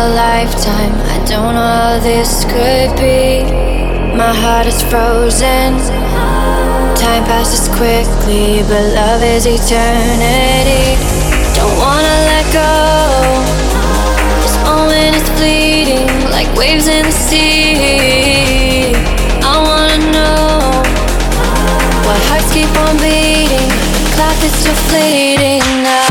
A lifetime. I don't know how this could be. My heart is frozen. Time passes quickly, but love is eternity. Don't wanna let go. This moment is fleeting, like waves in the sea. I wanna know why hearts keep on beating. Clock is still fleeting now.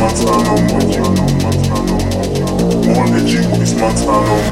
մացանում Մոլի ջինգուլիս մացանում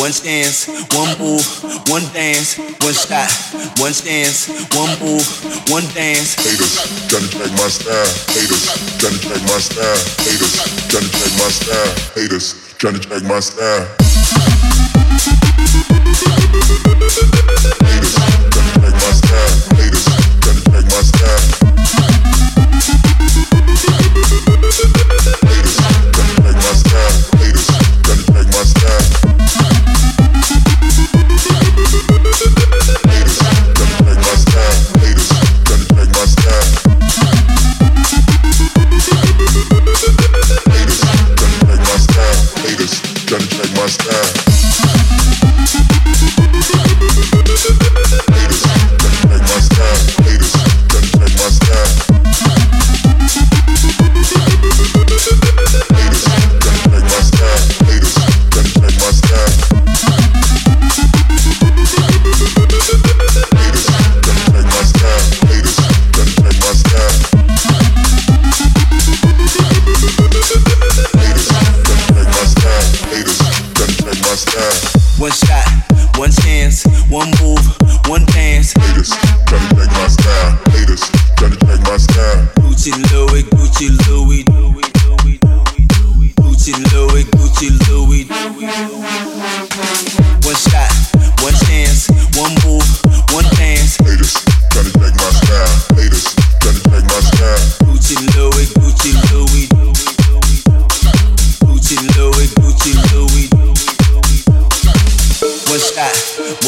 One stance, one move, one dance. one shot. Haters, trying to check my style. Haters, trying to check my style. Haters, trying to check my style. Haters, trying to check my style. Haters, trying to check my style. Haters, trying to check my style.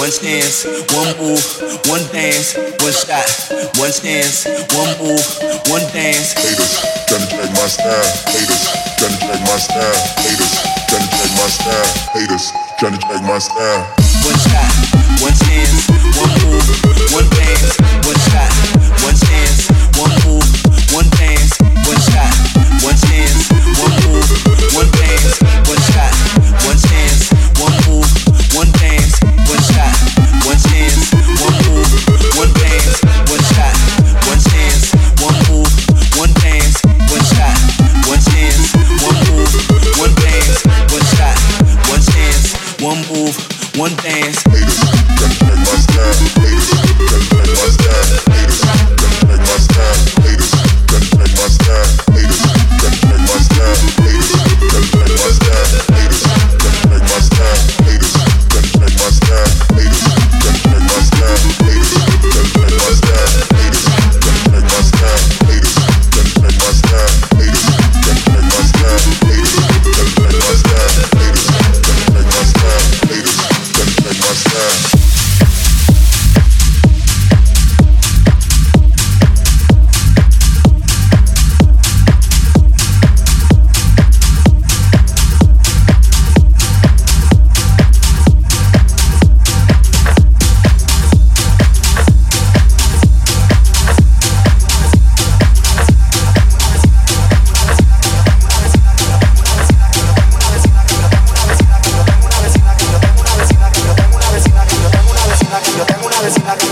one stance, one move, one dance, one shot, one stance, one move, one dance. Haters, tryna check my style. Haters, tryna check my style. Haters, tryna check my style. Haters, tryna check my style. One shot, one stance, one move, one dance, one shot, one stance, one move. one dance.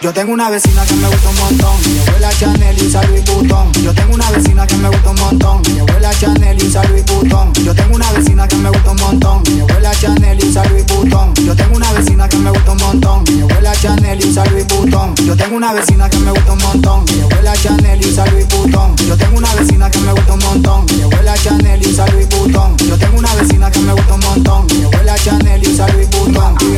yo tengo una vecina que me gusta un montón, mi abuela Chanel y Louis Vuitton. Yo tengo una vecina que me gusta un montón, mi abuela Chanel y Louis Vuitton. Yo tengo una vecina que me gusta un montón, mi abuela Chanel y Louis Vuitton. Yo tengo una vecina que me gusta un montón, mi abuela Chanel y Louis Vuitton. Yo tengo una vecina que me gusta un montón, mi abuela Chanel y Louis Vuitton. Yo tengo una vecina que me gusta un montón, mi abuela Chanel y Louis Vuitton. Yo tengo una vecina que me gusta un montón, mi abuela Chanel y Louis Vuitton.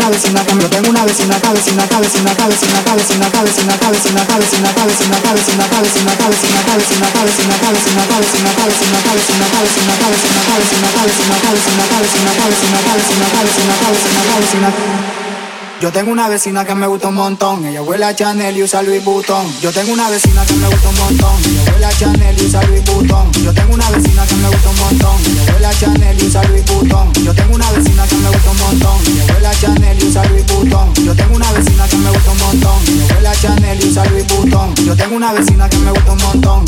yo tengo una vecina que me gusta un montón, ella huele Chanel y usa Louis Vuitton. Yo tengo una vecina que me gusta un montón, ella huele Chanel y usa Louis Vuitton. Yo tengo una vecina que me gusta un montón, una vecina que me gusta un montón.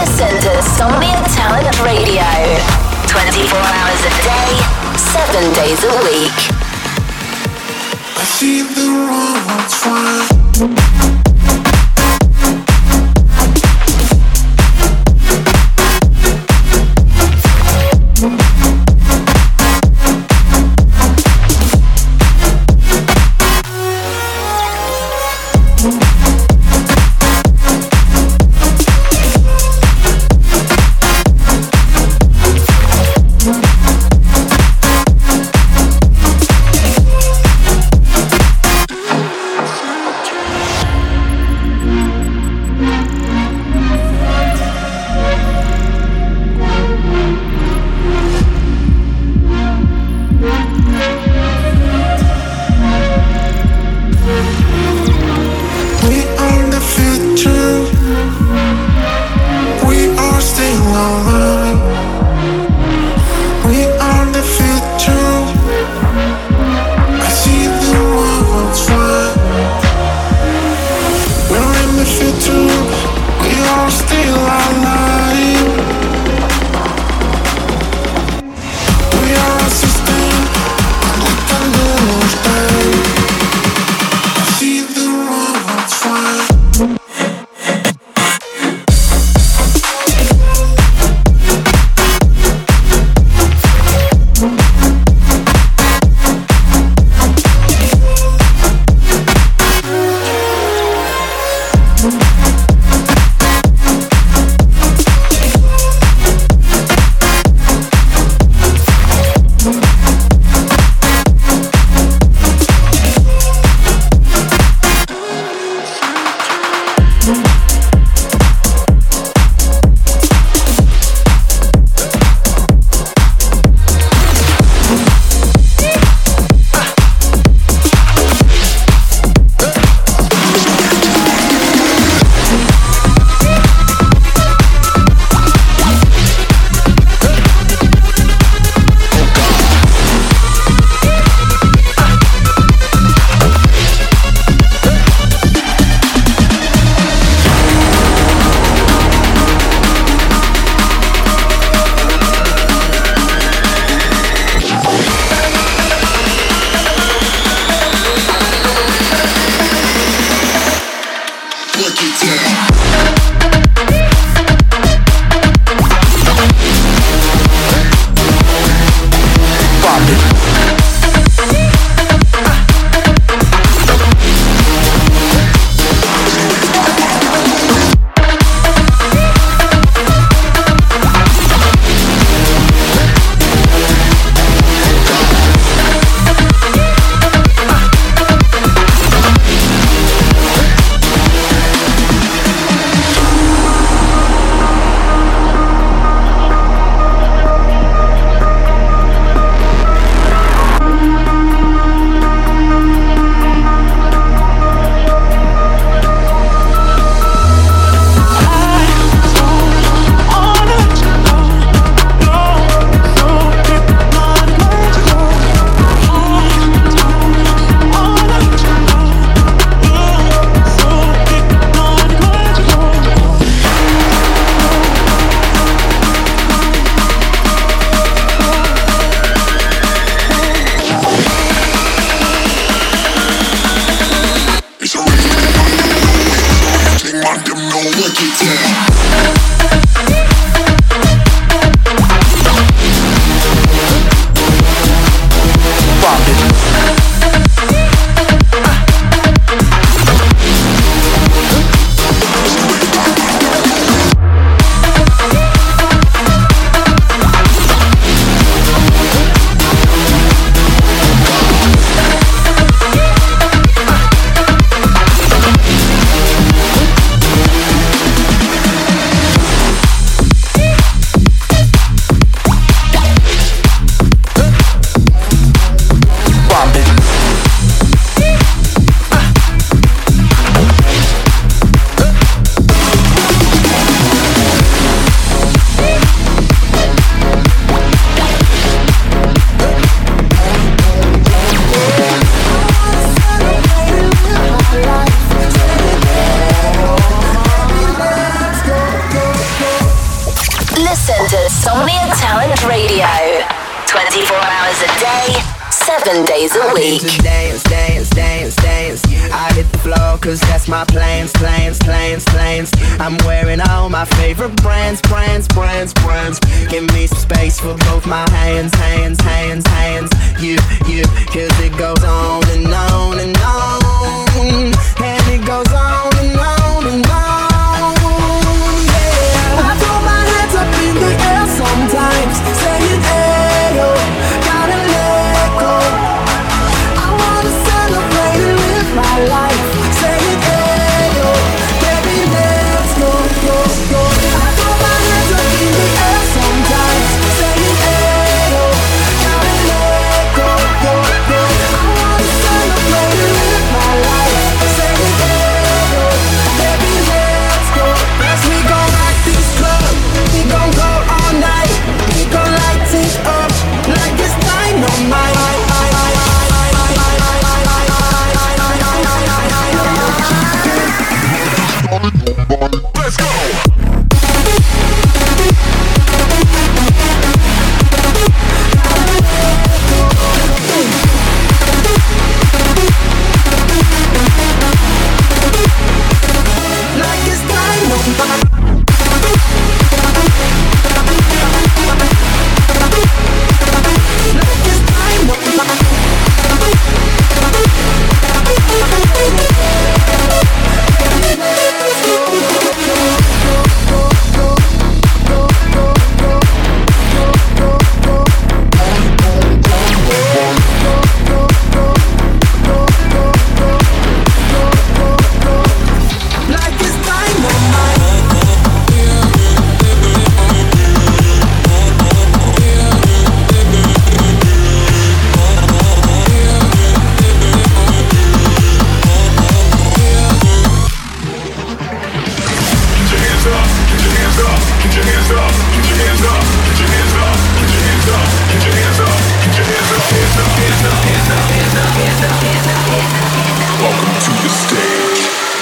Listen to Somnia Talent Radio 24 hours a day, 7 days a week. I see the wrong trying. Take it down.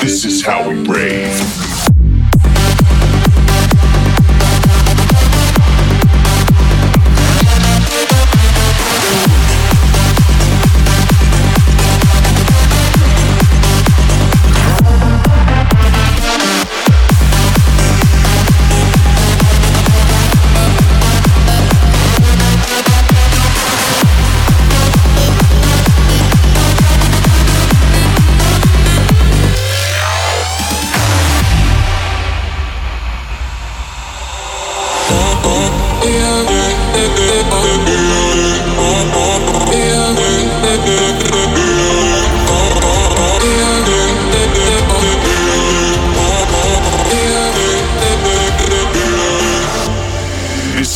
This is how we rave.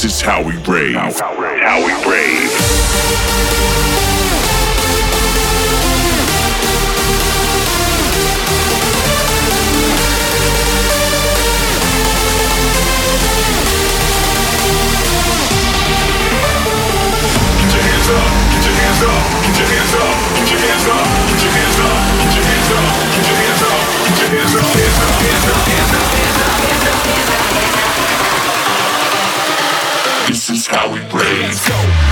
This is how we rave. How we rave. Get your hands up, get your hands up, get your hands up, get your hands up, get your hands up, get your hands up, get your hands up, get your hands up, hands up, hands up, hands up, hands up, hands we rave.